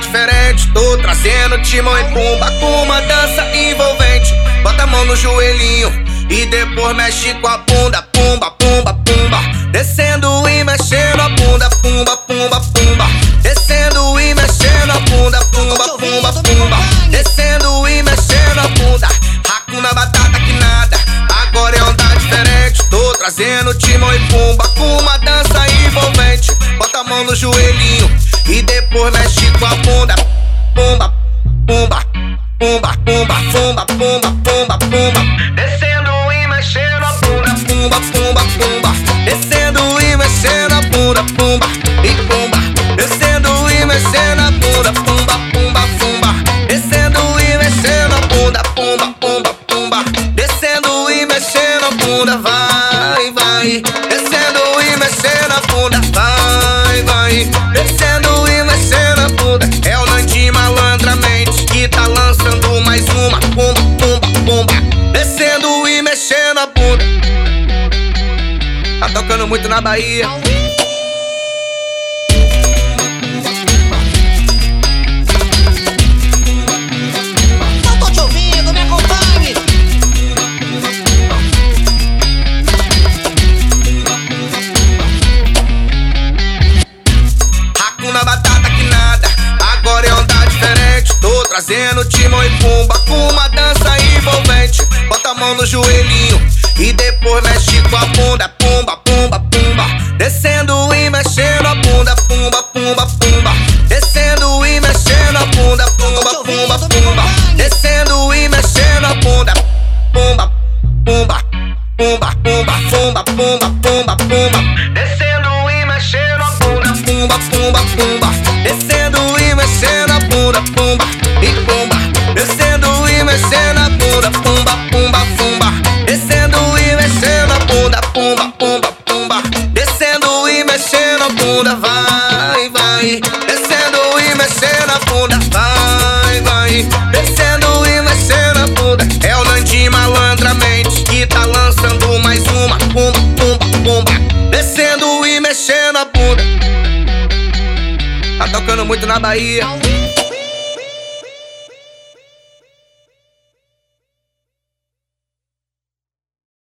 diferente. Tô trazendo timão e pumba com uma dança envolvente. Bota a mão no joelhinho e depois mexe com a bunda. Pumba, pumba, pumba. Descendo e mexendo a bunda. Pumba, pumba, pumba. Descendo e mexendo a bunda. Pumba, pumba, pumba. Descendo e mexendo a bunda. Hakuna batata que nada. Agora é onda diferente. Tô trazendo timão e pumba com uma dança envolvente. Bota a mão no joelhinho bunda. Vai, vai. Descendo e mexendo a bunda. Vai, vai. Descendo e mexendo a bunda. É o Nandi malandramente que tá lançando mais uma. Pumba, pumba, pumba. Descendo e mexendo a bunda. Tá tocando muito na Bahia. Trazendo timão e pumba com uma dança envolvente. Bota a mão no joelhinho e depois mexe com a bunda. Pumba, pumba, pumba. Descendo e mexendo bunda. Vai, vai. Descendo e mexendo a bunda. Vai, vai. Descendo e mexendo a bunda. É o Nandi malandramente que tá lançando mais uma. Pumba, pumba, pumba. Descendo e mexendo a bunda. Tá tocando muito na Bahia.